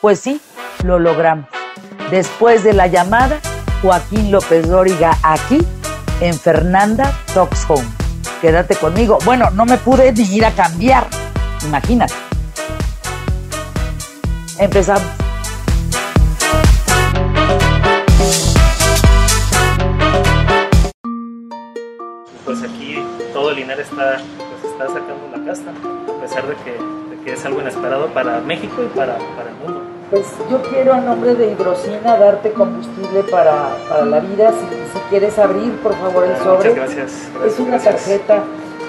Pues sí, lo logramos. Después de la llamada, Joaquín López Dóriga aquí en Fernanda Talks Home. Quédate conmigo. Bueno, no me pude ni ir a cambiar. Imagínate. Empezamos. Pues aquí todo dinero está, pues está sacando la casta, a pesar de que, de que es algo inesperado para México y para, para el mundo. Pues yo quiero a nombre de Hidrocina darte combustible para, para la vida. Si, si quieres abrir, por favor, el sobre. Muchas gracias. gracias, es una gracias. tarjeta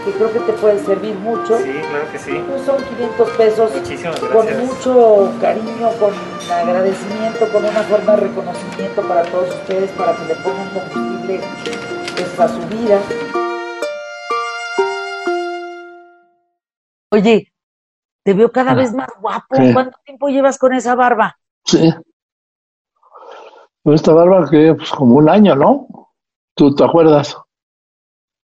que creo que te puede servir mucho. Sí, claro que sí. Pues son 500 pesos Muchísimas con gracias. mucho cariño, con agradecimiento, con una forma de reconocimiento para todos ustedes, para que le pongan combustible pues, a su vida. Oye, te veo cada Ah, vez más guapo. sí. ¿Cuánto tiempo llevas con esa barba? Sí. Esta barba que pues como un año, ¿no? ¿Tú te acuerdas?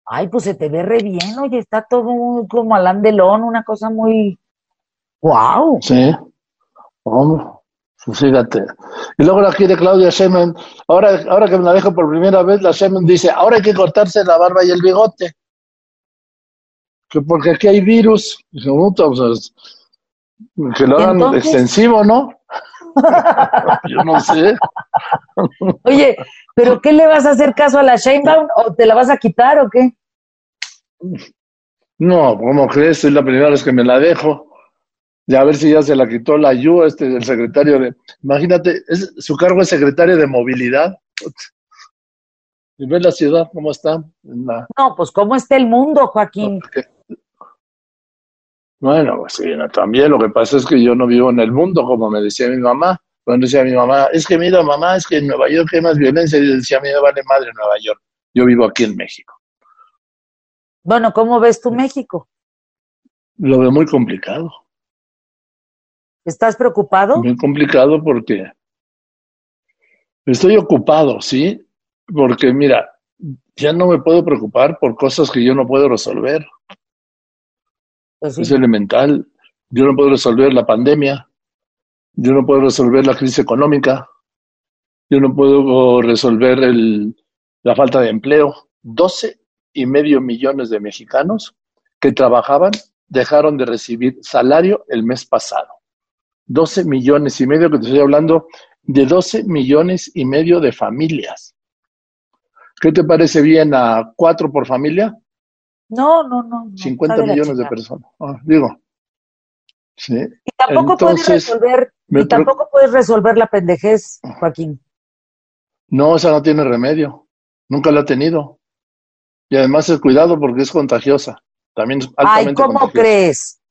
Ay, pues se te ve re bien, oye, está todo muy como Alain Delon, una cosa muy... ¡Wow! Sí. Hombre, pues fíjate. Y luego la quiere Claudia Sheinbaum. Ahora, ahora que me la dejo por primera vez, la Sheinbaum dice, ahora hay que cortarse la barba y el bigote. Que porque aquí hay virus. Dije, puta, pues, que lo ¿Y hagan entonces? extensivo, ¿no? Yo no sé. Oye, ¿pero qué le vas a hacer caso a la Sheinbaum o te la vas a quitar o qué? No, ¿cómo crees? Es la primera vez que me la dejo. Ya a ver si ya se la quitó la Yu, este, el secretario de... Imagínate, es, su cargo es secretario de movilidad. Y ves la ciudad, ¿cómo está? La- No, pues ¿cómo está el mundo, Joaquín? Bueno, pues sí, no, también lo que pasa es que yo no vivo en el mundo, como me decía mi mamá. Cuando decía mi mamá, es que mira, mamá, es que en Nueva York hay más violencia. Y yo decía, mí me vale madre Nueva York. Yo vivo aquí en México. Bueno, ¿cómo ves tú México? Lo veo muy complicado. ¿Estás preocupado? Muy complicado porque estoy ocupado, ¿sí? Porque mira, ya no me puedo preocupar por cosas que yo no puedo resolver. Es elemental. Yo no puedo resolver la pandemia. Yo no puedo resolver la crisis económica. Yo no puedo resolver la falta de empleo. 12 y medio millones de mexicanos que trabajaban dejaron de recibir salario el mes pasado. 12 millones y medio, que te estoy hablando de 12 millones y medio de familias. ¿Qué te parece bien a cuatro por familia? No, no, no. no, 50 está de la millones de personas. Ah, digo, sí. Y tampoco puedes resolver, y tampoco puedes resolver la pendejez, Joaquín. No, esa no tiene remedio. Nunca la ha tenido. Y además es cuidado porque es contagiosa. También es Ay, ¿cómo contagiosa. crees?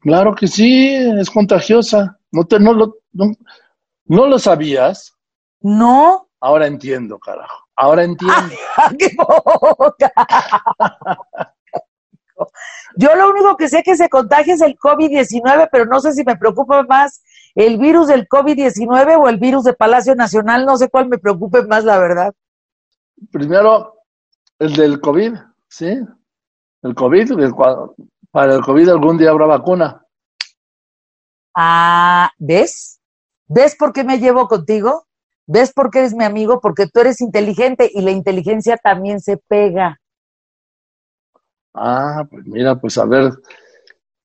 Claro que sí, es contagiosa. No, te, no, lo, no, no lo sabías. No. Ahora entiendo, carajo. Ahora entiendo. ¡Qué boca! Yo lo único que sé que se contagia es el COVID-19, pero no sé si me preocupa más el virus del COVID-19 o el virus de Palacio Nacional. No sé cuál me preocupe más, la verdad. Primero, el del COVID, ¿sí? El COVID, el para el COVID algún día habrá vacuna. Ah, ¿ves? ¿Ves por qué me llevo contigo? ¿Ves por qué eres mi amigo? Porque tú eres inteligente y la inteligencia también se pega. Ah, pues mira, pues a ver,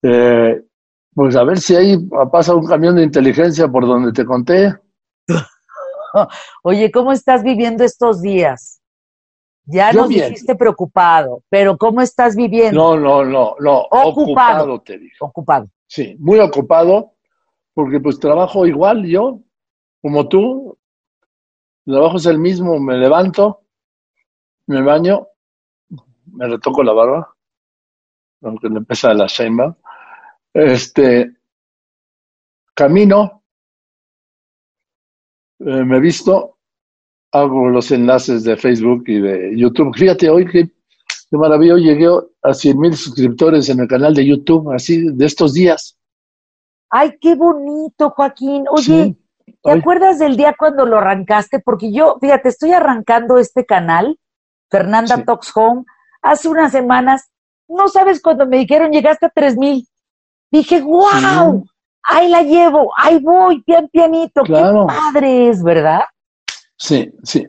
eh, pues a ver si ahí pasa un camión de inteligencia por donde te conté. Oye, ¿cómo estás viviendo estos días? Ya Yo nos bien. dijiste preocupado, pero ¿cómo estás viviendo? No, no, no, no, Ocupado. ocupado te digo. Ocupado. Sí, muy ocupado, porque pues trabajo igual yo, como tú. El trabajo es el mismo, me levanto, me baño, me retoco la barba, aunque le pesa la Sheinbaum. Este, camino, eh, me visto, hago los enlaces de Facebook y de YouTube. Fíjate, hoy qué, qué maravilla, hoy llegué a 100 mil suscriptores en el canal de YouTube, así de estos días. Ay, qué bonito, Joaquín. Oye, Sí. ¿Te Ay. acuerdas del día cuando lo arrancaste? Porque yo, fíjate, estoy arrancando este canal, Fernanda Sí. Talks Home, hace unas semanas. No sabes cuando me dijeron llegaste a tres mil. Dije, wow. ahí la llevo, ahí voy, bien pianito, Claro. qué padre es, ¿verdad? Sí, sí.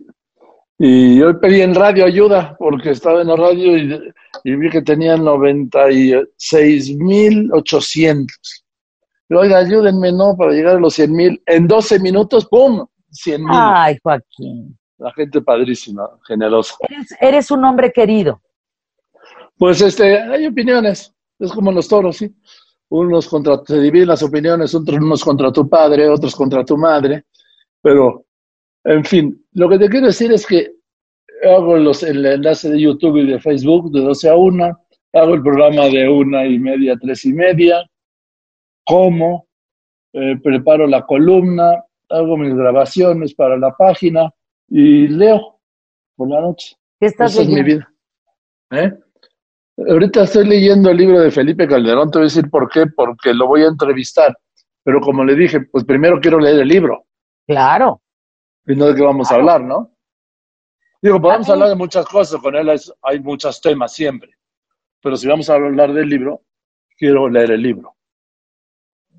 Y yo pedí en radio ayuda porque estaba en la radio y, y vi que tenían 96.800. Oiga, ayúdenme, ¿no? Para llegar a los 100.000. En 12 minutos, ¡pum! 100.000. Ay, Joaquín, La gente padrísima, generosa. eres, eres un hombre querido. Pues este, hay opiniones. Es como los toros, ¿sí? Unos contra, se dividen las opiniones, otros unos contra tu padre, otros contra tu madre. Pero, en fin, lo que te quiero decir es que hago los, el enlace de YouTube y de Facebook de 12 a 1, hago el programa de una y media tres y media, como, eh, preparo la columna, hago mis grabaciones para la página y leo por la noche. ¿Qué estás Esa es mi vida. ¿Eh? Ahorita estoy leyendo el libro de Felipe Calderón, te voy a decir por qué, porque lo voy a entrevistar. Pero como le dije, pues primero quiero leer el libro Claro. y no de qué vamos a hablar, ¿no? Digo, podemos hablar de muchas cosas, con él hay muchos temas siempre. Pero si vamos a hablar del libro, quiero leer el libro.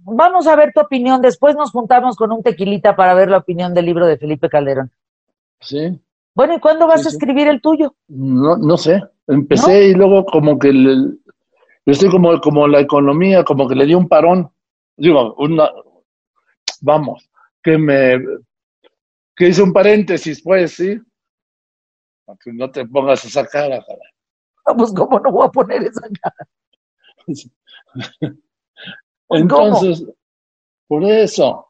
Vamos a ver tu opinión. Después nos juntamos con un tequilita para ver la opinión del libro de Felipe Calderón. ¿Sí? Bueno, ¿y cuándo vas Sí, a escribir el tuyo? No, no sé. Empecé y luego como que yo estoy como, como la economía, como que le di un parón. Digo, una, vamos, que me, que hice un paréntesis, pues, sí. Para que no te pongas esa cara, cara. Pues, ¿cómo no voy a poner esa cara? Entonces, por eso,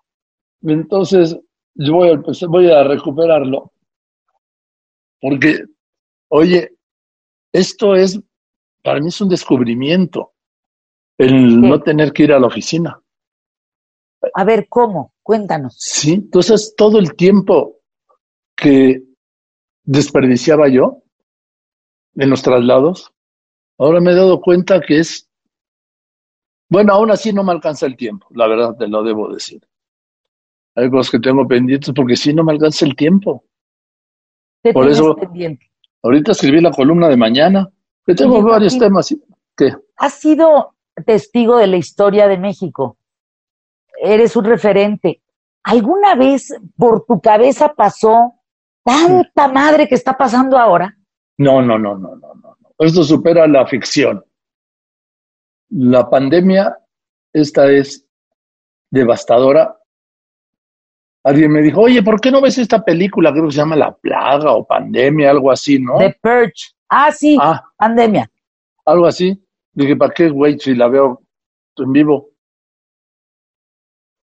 entonces yo voy a, empezar- voy a recuperarlo. Porque, oye, esto es, para mí es un descubrimiento, el no tener que ir a la oficina. A ver, ¿cómo? Cuéntanos. Sí, entonces todo el tiempo que desperdiciaba yo en los traslados, ahora me he dado cuenta que es, bueno, aún así no me alcanza el tiempo, la verdad te lo debo decir. Hay cosas que tengo pendientes porque sí no me alcanza el tiempo. ¿Qué Por eso- pendiente? Ahorita escribí la columna de mañana, que tengo Oye, varios temas. ¿Qué? Has sido testigo de la historia de México. Eres un referente. ¿Alguna vez por tu cabeza pasó tanta madre que está pasando ahora? No, no, no, no, no, no. no. Esto supera la ficción. La pandemia, esta es devastadora. Alguien me dijo, oye, ¿por qué no ves esta película? Creo que se llama La Plaga o Pandemia, algo así, ¿no? The Purge. Ah, sí, Ah, pandemia. algo así. Dije, ¿para qué, güey, si la veo en vivo?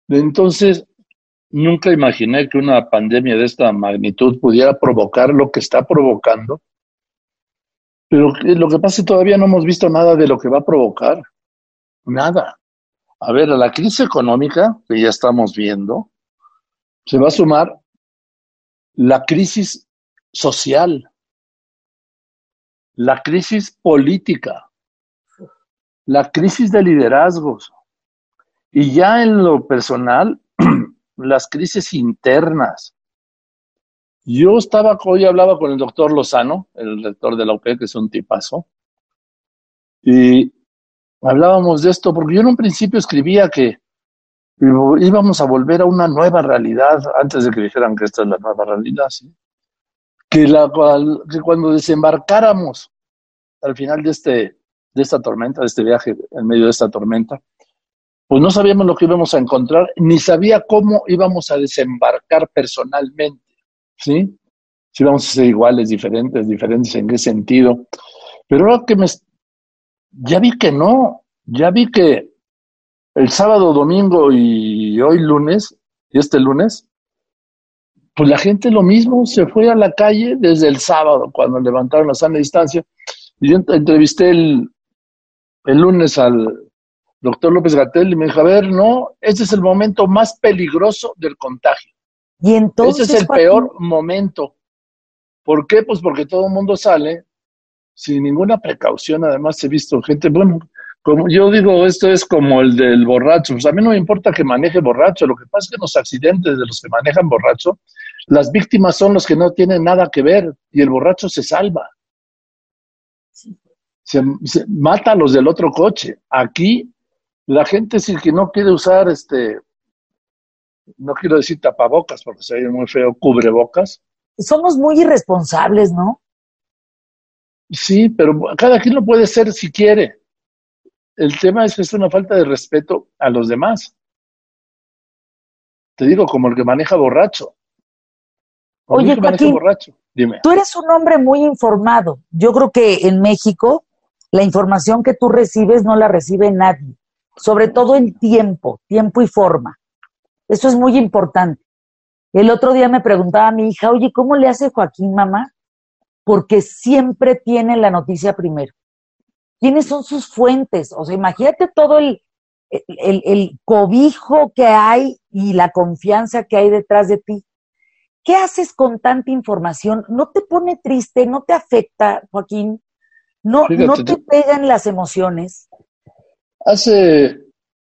Entonces, nunca imaginé que una pandemia de esta magnitud pudiera provocar lo que está provocando. Pero lo que pasa es que todavía no hemos visto nada de lo que va a provocar. Nada. A ver, a la crisis económica que ya estamos viendo, se va a sumar la crisis social, la crisis política, la crisis de liderazgos y ya en lo personal, las crisis internas. Yo estaba, hoy hablaba con el doctor Lozano, el rector de la UP, que es un tipazo, y hablábamos de esto, porque yo en un principio escribía que íbamos a volver a una nueva realidad, antes de que dijeran que esta es la nueva realidad, ¿sí? que, la, que cuando desembarcáramos al final de, este, de esta tormenta, de este viaje en medio de esta tormenta, pues no sabíamos lo que íbamos a encontrar, ni sabía cómo íbamos a desembarcar personalmente, ¿sí? Si íbamos a ser iguales, diferentes, diferentes en qué sentido. Pero ahora que me... Ya vi que no, ya vi que el sábado, domingo y hoy lunes, y este lunes, pues la gente lo mismo, se fue a la calle desde el sábado, cuando levantaron la sana distancia. Y yo ent- entrevisté el, el lunes al doctor López Gatel y me dijo, a ver, no, este es el momento más peligroso del contagio. Y entonces. Ese es el Joaquín, peor momento. ¿Por qué? Pues porque todo el mundo sale sin ninguna precaución. Además, he visto gente, bueno, como yo digo, esto es como el del borracho. Pues a mí no me importa que maneje borracho. Lo que pasa es que en los accidentes de los que manejan borracho, las víctimas son los que no tienen nada que ver y el borracho se salva. Se, se mata a los del otro coche. Aquí La gente sí que no quiere usar este, no quiero decir tapabocas porque se ve muy feo, cubrebocas. Somos muy irresponsables, ¿no? Sí, pero cada quien lo puede ser si quiere. El tema es que es una falta de respeto a los demás. Te digo, como el que maneja borracho. Oye, Joaquín, borracho. Dime. tú eres un hombre muy informado. Yo creo que en México la información que tú recibes no la recibe nadie, sobre todo en tiempo, tiempo y forma. Eso es muy importante. El otro día me preguntaba a mi hija, oye, ¿cómo le hace Joaquín, mamá? Porque siempre tiene la noticia primero. ¿Quiénes son sus fuentes? O sea, imagínate todo el, el, el cobijo que hay y la confianza que hay detrás de ti. ¿Qué haces con tanta información? ¿No te pone triste? ¿No te afecta, Joaquín? ¿No, ¿no te pegan las emociones? Hace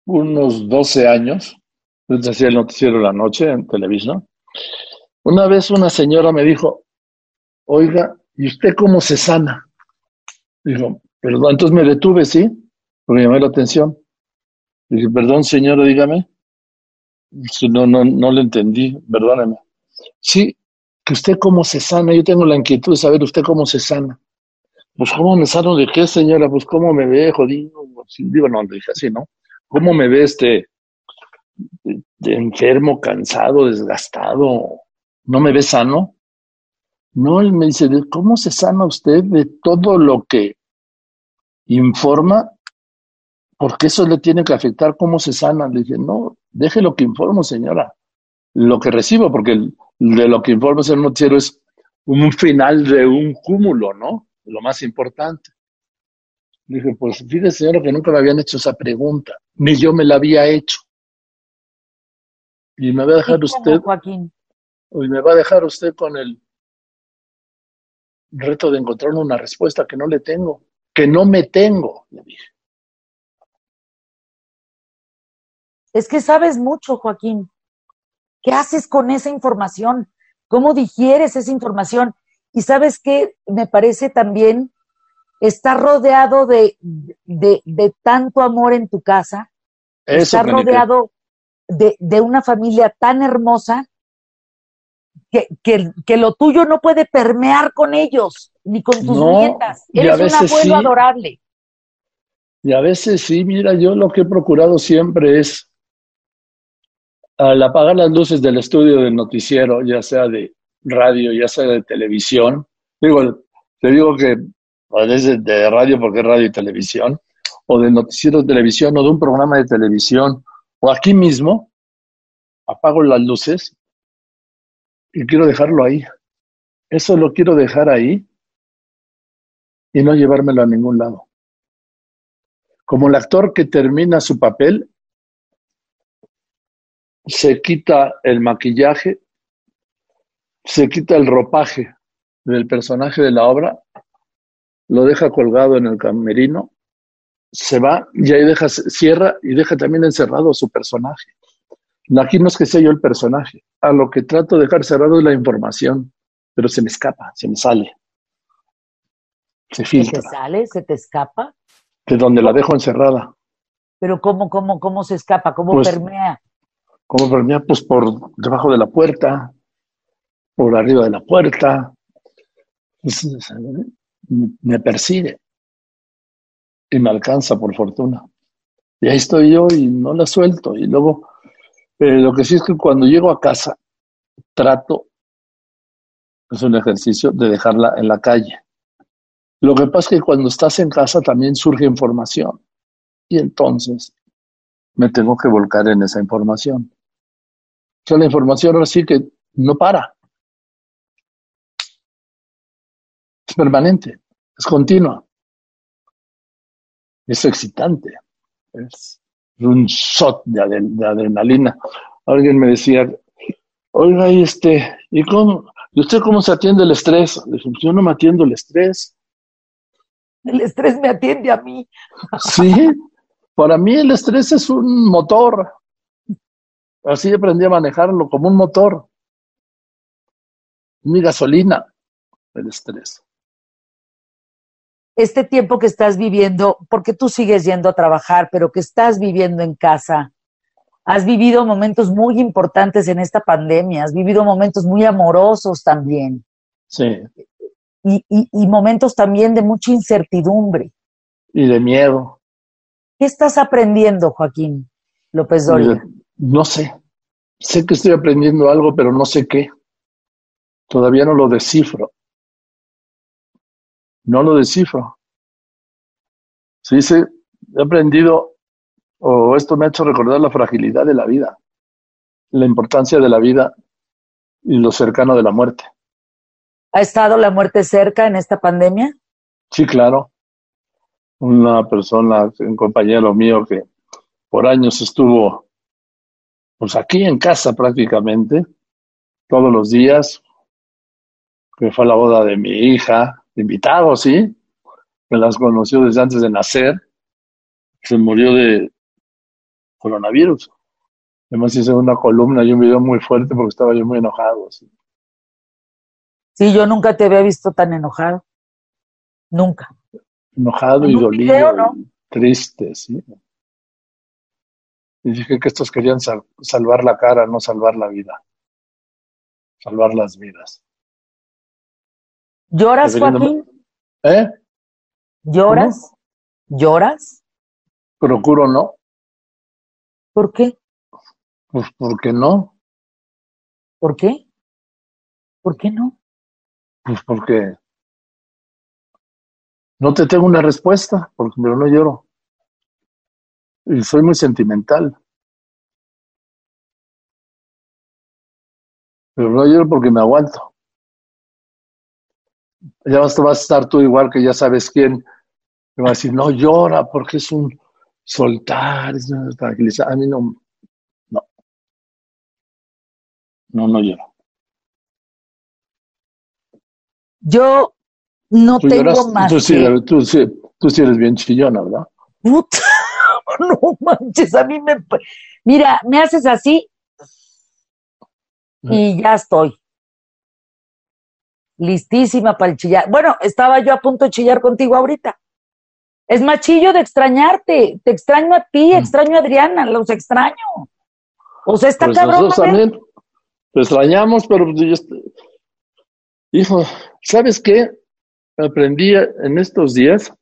unos 12 años, desde hacía el noticiero la noche en televisión, una vez una señora me dijo, oiga, ¿y usted cómo se sana? Dijo, perdón, entonces me detuve, ¿sí? Porque me la atención. Dije, perdón, señora, dígame. no, no, no le entendí, perdóneme. Sí, que usted cómo se sana. Yo tengo la inquietud de saber usted cómo se sana. Pues, ¿cómo me sano de qué, señora? Pues, ¿cómo me ve, jodido? Digo, no, dije así, ¿no? ¿Cómo me ve este enfermo, cansado, desgastado? ¿No me ve sano? No, él me dice, ¿cómo se sana usted de todo lo que informa? Porque eso le tiene que afectar cómo se sana. Le dije, no, deje lo que informo, señora. Lo que recibo, porque de lo que informa el noticiero es un final de un cúmulo, ¿no? Lo más importante. Dije, pues fíjese, señora, que nunca me habían hecho esa pregunta, ni yo me la había hecho. Y me va a dejar usted. Joaquín? Y me va a dejar usted con el reto de encontrar una respuesta que no le tengo, que no me tengo, le dije. Es que sabes mucho, Joaquín. ¿Qué haces con esa información? ¿Cómo digieres esa información? Y sabes qué, me parece también estar rodeado de, de, tanto amor en tu casa, estar rodeado de, de, una familia tan hermosa que, que, lo tuyo no puede permear con ellos, ni con tus nietas. Eres un abuelo adorable. Y a veces sí, mira, yo lo que he procurado siempre es al apagar las luces del estudio del noticiero, ya sea de radio, ya sea de televisión, digo, te digo que desde de radio porque es radio y televisión, o de noticiero de televisión, o de un programa de televisión, o aquí mismo, apago las luces y quiero dejarlo ahí. Eso lo quiero dejar ahí y no llevármelo a ningún lado. Como el actor que termina su papel, se quita el maquillaje, se quita el ropaje del personaje de la obra, lo deja colgado en el camerino, se va y ahí deja, cierra y deja también encerrado a su personaje. Aquí no es que sea yo el personaje, a lo que trato de dejar cerrado es la información, pero se me escapa, se me sale. Se filtra. ¿Se te sale? ¿Se te escapa? De donde la dejo encerrada. Pero ¿cómo, cómo, cómo se escapa? ¿Cómo pues, permea? ¿Cómo permea? Pues por debajo de la puerta, por arriba de la puerta. me persigue y me alcanza por fortuna. Y ahí estoy yo y no la suelto. Y luego pero lo que sí es que cuando llego a casa, trato, es un ejercicio, de dejarla en la calle. Lo que pasa es que cuando estás en casa también surge información. Y entonces me tengo que volcar en esa información. O sea, la información ahora sí que no para. Es permanente, es continua. Es excitante. Es un shot de, adrenalina. Alguien me decía, oiga, y este, ¿y cómo, ¿y usted cómo se atiende el estrés? Le dije, yo no me atiendo el estrés. El estrés me atiende a mí. Sí, para mí el estrés es un motor. Así aprendí a manejarlo como un motor. Mi gasolina, el estrés. Este tiempo que estás viviendo, porque tú sigues yendo a trabajar, pero que estás viviendo en casa, has vivido momentos muy importantes en esta pandemia, has vivido momentos muy amorosos también. Sí. Y, y, y momentos también de mucha incertidumbre. Y de miedo. ¿Qué estás aprendiendo, Joaquín López Doria? No sé. Sé que estoy aprendiendo algo, pero no sé qué. Todavía no lo descifro. No lo descifro. Sí, sí, he aprendido, o esto me ha hecho recordar la fragilidad de la vida, la importancia de la vida y lo cercano de la muerte. ¿Ha estado la muerte cerca en esta pandemia? Sí, claro. Una persona, un compañero mío que por años estuvo pues aquí en casa prácticamente, todos los días, que fue a la boda de mi hija, invitado, sí, me las conoció desde antes de nacer, se murió de coronavirus. Además hice una columna y un video muy fuerte porque estaba yo muy enojado. Sí, sí yo nunca te había visto tan enojado. Nunca. Enojado y dolido. Video, ¿no? Triste, sí. Y dije que estos querían sal salvar la cara, no salvar la vida. Salvar las vidas. ¿Lloras, Joaquín? ¿Eh? ¿Lloras? ¿Cómo? ¿Lloras? Procuro no. ¿Por qué? Pues porque no. ¿Por qué? ¿Por qué no? Pues porque no te tengo una respuesta, porque pero no lloro. Y soy muy sentimental. Pero no lloro porque me aguanto ya vas a estar tú igual que ya sabes quién, me va a decir, no llora porque es un soltar, es una tranquilizar. A mí no, no, no, no lloro. Yo no ¿Tú tengo lloras? más. Tú sí, que... tú, sí, tú sí eres bien chillona, ¿verdad? Puta, no manches, a mí me... Mira, me haces así y ya estoy listísima para el chillar. Bueno, estaba yo a punto de chillar contigo ahorita. Es machillo de extrañarte. Te extraño a ti, extraño a Adriana, los extraño. O sea, está pues cabrón. Nosotros también te extrañamos, pero hijo, ¿sabes qué? Aprendí en estos días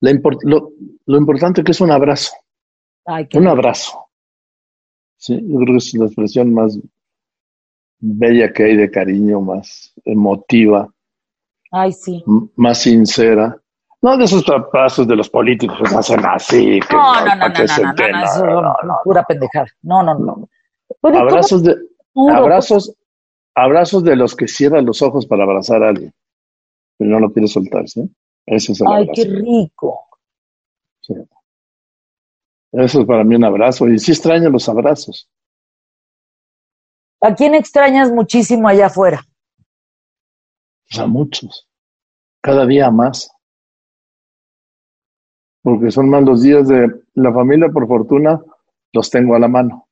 la import lo, lo, importante que es un abrazo. Ay, un abrazo. Sí, yo creo que es la expresión más bella que hay de cariño, más emotiva. Ay, sí. Más sincera. No de esos abrazos de los políticos que hacen así. Que no, no, no, no, no, no, no, eso no, no, pura pendejada. No, no, no. Pero abrazos de, abrazos, abrazos de los que cierran los ojos para abrazar a alguien, pero no lo quiere soltar, ¿sí? Ese es el Ay, abrazo. qué rico. Sí. Eso es para mí un abrazo. Y sí extraño los abrazos. ¿A quién extrañas muchísimo allá afuera? Pues a muchos. Cada día más. Porque son más los días de la familia, por fortuna, los tengo a la mano.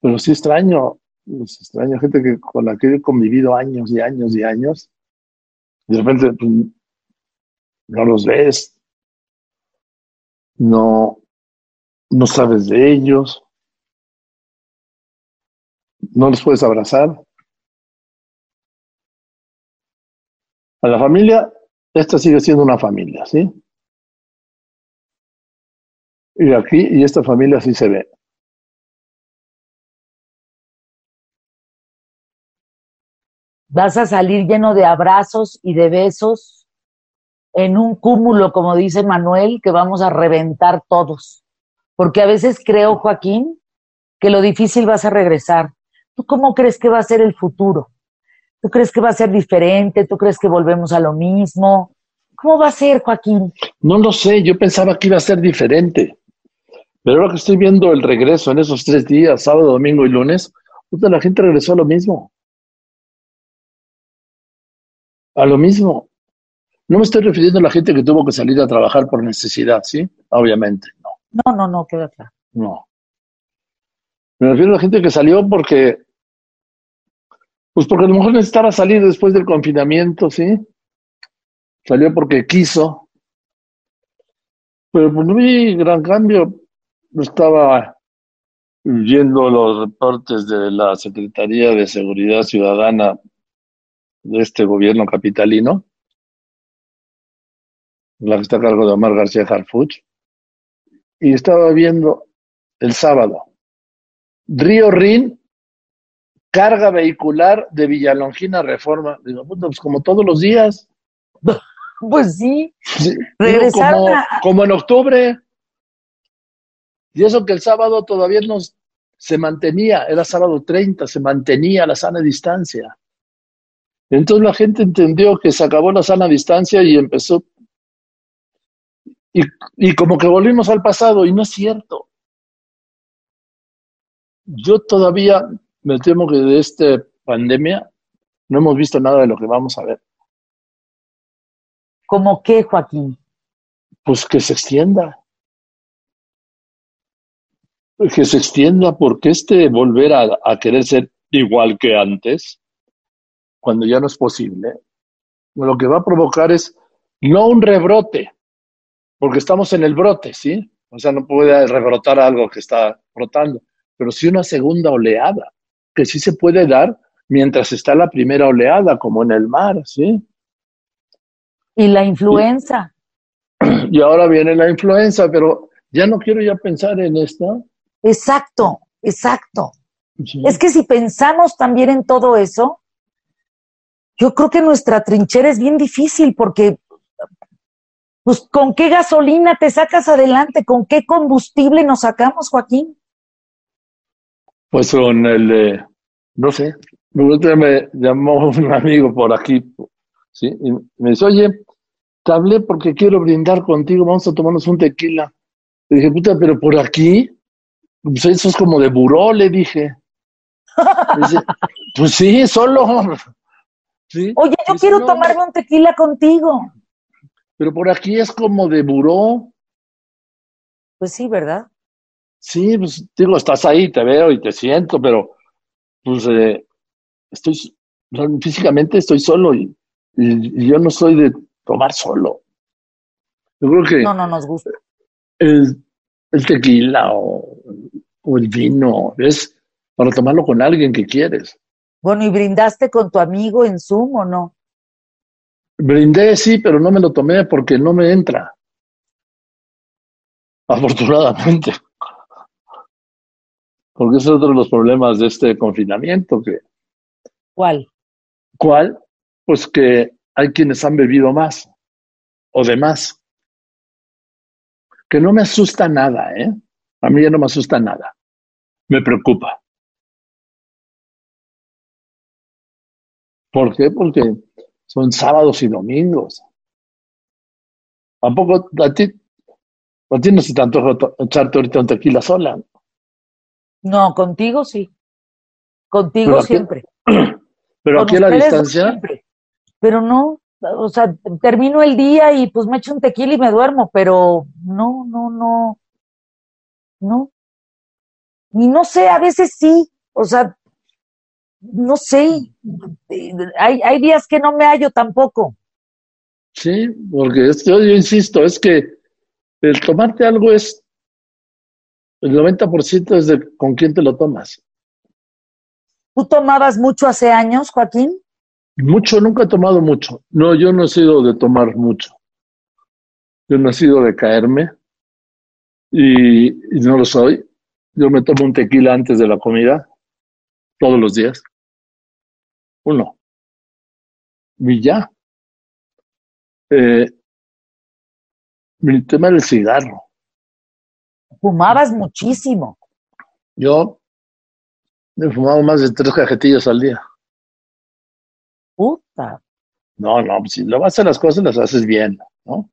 Pero sí extraño, extraño gente que, con la que he convivido años y años y años. Y de repente pues, no los ves. No, no sabes de ellos no los puedes abrazar. A la familia, esta sigue siendo una familia, ¿sí? Y aquí, y esta familia sí se ve. Vas a salir lleno de abrazos y de besos en un cúmulo, como dice Manuel, que vamos a reventar todos. Porque a veces creo, Joaquín, que lo difícil vas a regresar. ¿Tú cómo crees que va a ser el futuro? ¿Tú crees que va a ser diferente? ¿Tú crees que volvemos a lo mismo? ¿Cómo va a ser, Joaquín? No lo sé, yo pensaba que iba a ser diferente. Pero ahora que estoy viendo el regreso en esos tres días, sábado, domingo y lunes, puta, la gente regresó a lo mismo. A lo mismo. No me estoy refiriendo a la gente que tuvo que salir a trabajar por necesidad, ¿sí? Obviamente, no. No, no, no, queda claro. No. Me refiero a la gente que salió porque, pues porque a lo mejor necesitaba salir después del confinamiento, ¿sí? Salió porque quiso. Pero pues, no vi gran cambio. Estaba viendo los reportes de la Secretaría de Seguridad Ciudadana de este gobierno capitalino, la que está a cargo de Omar García Harfuch, y estaba viendo el sábado Río Rin, carga vehicular de Villalongina Reforma. Digo, pues como todos los días. Pues sí. Como, en octubre. Y eso que el sábado todavía nos se mantenía, era sábado 30, se mantenía la sana distancia. Entonces la gente entendió que se acabó la sana distancia y empezó. Y, y como que volvimos al pasado, y no es cierto. Yo todavía me temo que de esta pandemia no hemos visto nada de lo que vamos a ver. ¿Cómo qué, Joaquín? Pues que se extienda. Que se extienda, porque este volver a, a querer ser igual que antes, cuando ya no es posible, lo que va a provocar es no un rebrote, porque estamos en el brote, ¿sí? O sea, no puede rebrotar algo que está brotando, pero sí una segunda oleada, que sí se puede dar mientras está la primera oleada, como en el mar, ¿sí? Y la influenza. Y, ahora viene la influenza, pero ya no quiero ya pensar en esto. Exacto, exacto. Es que si pensamos también en todo eso, yo creo que nuestra trinchera es bien difícil porque, pues, ¿con qué gasolina te sacas adelante? ¿Con qué combustible nos sacamos, Joaquín? Pues con el, no sé, me llamó un amigo por aquí, ¿sí? Y me dice, oye, te hablé porque quiero brindar contigo, vamos a tomarnos un tequila. Le dije, puta, pero por aquí, pues eso es como de buró, le dije. Dice, pues sí, solo. Oye, yo quiero tomarme un tequila contigo. Pero por aquí es como de buró. Pues sí, ¿verdad? Sí, pues digo, estás ahí, te veo y te siento, pero pues eh, estoy, físicamente estoy solo y, yo no soy de tomar solo. Yo creo que... No, no nos gusta. El, el tequila o, o el vino es para tomarlo con alguien que quieres. Bueno, ¿y brindaste con tu amigo en Zoom o no? Brindé, sí, pero no me lo tomé porque no me entra. Afortunadamente porque ese es otro de los problemas de este confinamiento. Que, ¿Cuál? ¿Cuál? Pues que hay quienes han bebido más o de más. Que no me asusta nada, ¿eh? A mí ya no me asusta nada. Me preocupa. ¿Por qué? Porque son sábados y domingos. ¿A poco a ti, a ti no se te antoja echarte ahorita un tequila sola? No, contigo sí. Contigo siempre. Pero aquí a la distancia. Pero no, o sea, termino el día y pues me echo un tequila y me duermo, pero no, no, no, no. Y no sé, a veces sí, o sea, no sé, hay, hay días que no me hallo tampoco. Sí, porque yo insisto, es que el tomarte algo es el 90% es de con quién te lo tomas. ¿Tú tomabas mucho hace años, Joaquín? Mucho, nunca he tomado mucho. No, yo no he sido de tomar mucho. Yo no he sido de caerme y, no lo soy. Yo me tomo un tequila antes de la comida, todos los días. Uno. Y ya. Eh, mi tema del cigarro. Fumabas muchísimo. Yo he fumado más de tres cajetillas al día. Puta. No, no, si lo vas a hacer las cosas, las haces bien, ¿no?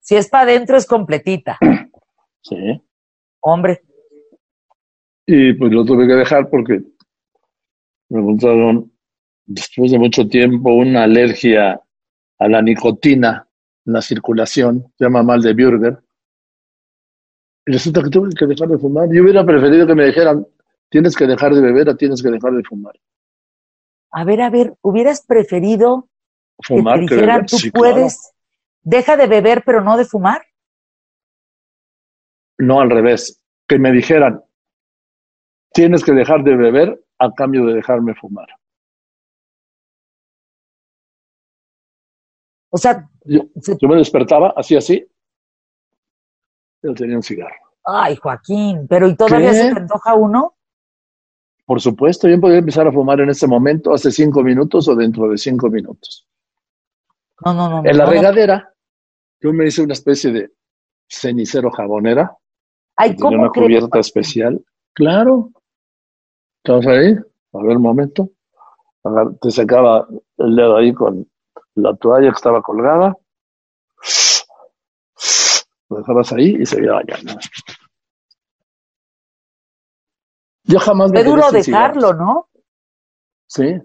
Si es para adentro, es completita. Sí. Hombre. Y pues lo tuve que dejar porque me encontraron después de mucho tiempo una alergia a la nicotina en la circulación, se llama mal de Bürger, y resulta que tuve que dejar de fumar. Yo hubiera preferido que me dijeran, tienes que dejar de beber o tienes que dejar de fumar. A ver, a ver, ¿hubieras preferido Fumar, que te dijeran, tú sí, claro. puedes, deja de beber, pero no de fumar. No al revés. Que me dijeran, tienes que dejar de beber a cambio de dejarme fumar. O sea, Yo, se- yo me despertaba así, así. Yo tenía un cigarro. ay, Joaquín, pero ¿y todavía ¿Qué? se te antoja uno? Por supuesto, yo podría empezar a fumar en este momento, hace cinco minutos o dentro de cinco minutos. No, no, no. En la no, no. regadera, yo me hice una especie de cenicero jabonera, Ay, ¿cómo una crees? cubierta especial. Claro. ¿Estás ahí? A ver, un momento. Agar- Te sacaba el dedo ahí con la toalla que estaba colgada. Lo dejabas ahí y seguía bañando. Yo jamás me quedé duro sin dejarlo, cigarros. ¿no? Sí.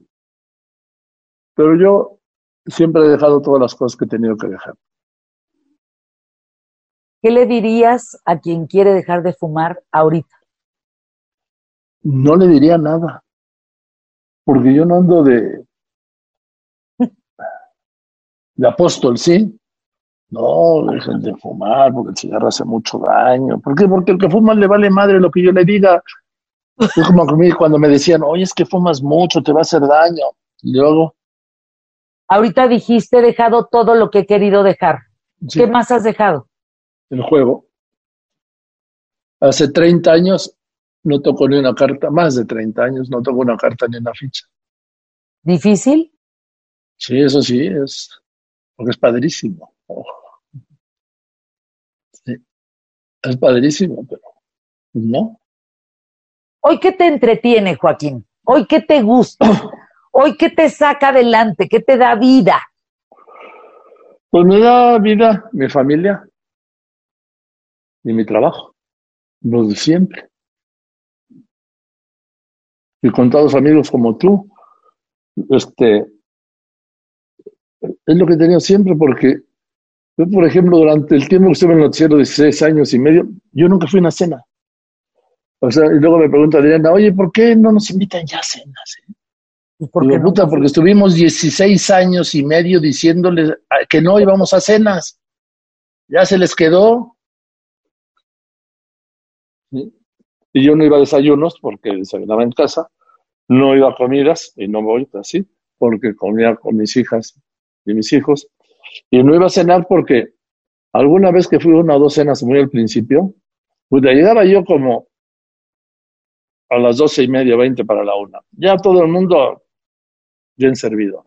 Pero yo siempre he dejado todas las cosas que he tenido que dejar. ¿Qué le dirías a quien quiere dejar de fumar ahorita? No le diría nada. Porque yo no ando de. de apóstol, ¿sí? No, dejen de fumar porque el cigarro hace mucho daño. ¿Por qué? Porque el que fuma le vale madre lo que yo le diga. Es como mí cuando me decían, oye, es que fumas mucho, te va a hacer daño. Y luego, Ahorita dijiste, he dejado todo lo que he querido dejar. sí, ¿Qué más has dejado? el juego. Hace 30 años no toco ni una carta, más de 30 años no toco una carta ni una ficha. ¿Difícil? Sí, eso sí, es porque es padrísimo. Sí, es padrísimo, pero no. ¿Hoy qué te entretiene, Joaquín? ¿Hoy qué te gusta? ¿Hoy qué te saca adelante? ¿Qué te da vida? Pues me da vida mi familia y mi trabajo, los de siempre. Y con todos amigos como tú, este, es lo que he tenido siempre porque yo, por ejemplo, durante el tiempo que estuve en el noticiero de 16 años y medio, yo nunca fui a una cena. O sea, y luego me pregunta Adriana, oye, ¿por qué no nos invitan ya a cenas? eh?" ¿Y por Digo, qué no? puta, porque estuvimos 16 años y medio diciéndoles que no íbamos a cenas. Ya se les quedó. ¿Sí? Y yo no iba a desayunos porque desayunaba en casa. No iba a comidas, y no voy así, porque comía con mis hijas y mis hijos. Y no iba a cenar porque alguna vez que fui una o dos cenas muy al principio, pues llegaba yo como a las doce y media, veinte para la una. Ya todo el mundo bien servido.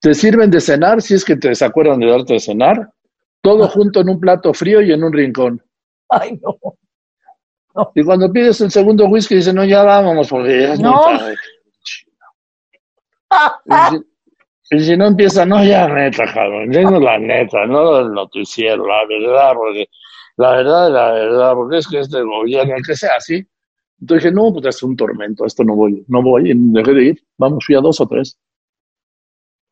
Te sirven de cenar, si es que te acuerdan de darte de cenar, todo junto en un plato frío y en un rincón. Ay, no. Y cuando pides el segundo whisky, dicen, no, ya vámonos, porque ya es muy No. tarde. Y si, y si no empieza, no, ya neta, cabrón, dinos la neta, no el noticiero, la verdad, porque la verdad, la verdad, porque es que este gobierno, el que sea así. Entonces dije, no, pues es un tormento, esto no voy, no voy, y dejé de ir, vamos, fui a dos o tres.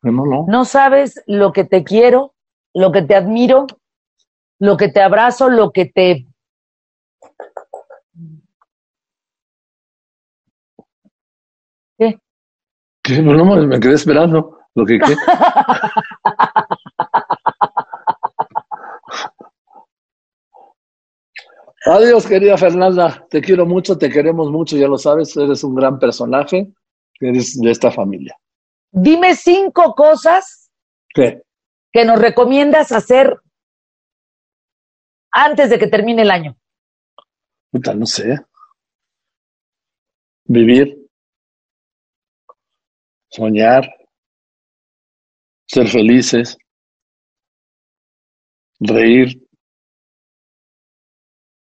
No, no. No sabes lo que te quiero, lo que te admiro, lo que te abrazo, lo que te... ¿Qué? ¿Qué? Pues no, me quedé esperando. Lo que qué. Adiós, querida Fernanda. Te quiero mucho, te queremos mucho, ya lo sabes. Eres un gran personaje. Eres de esta familia. Dime cinco cosas ¿Qué? que nos recomiendas hacer antes de que termine el año. Puta, no sé. Vivir. Soñar. Ser felices. Reír.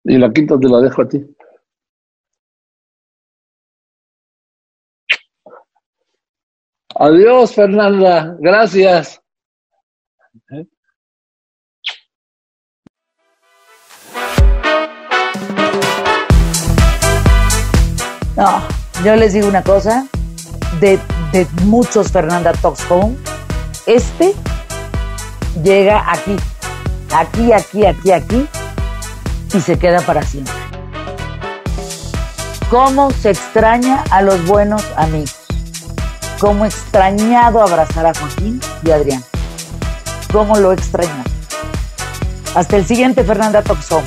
Y la quinta te la dejo a ti. Adiós, Fernanda. Gracias. No, yo les digo una cosa, de, de muchos Fernanda Talks Home, este llega aquí, aquí, aquí, aquí, aquí, y se queda para siempre. ¿Cómo se extraña a los buenos amigos? cómo extrañado abrazar a Joaquín y Adrián. Cómo lo extrañado. Hasta el siguiente, Fernanda Toxón.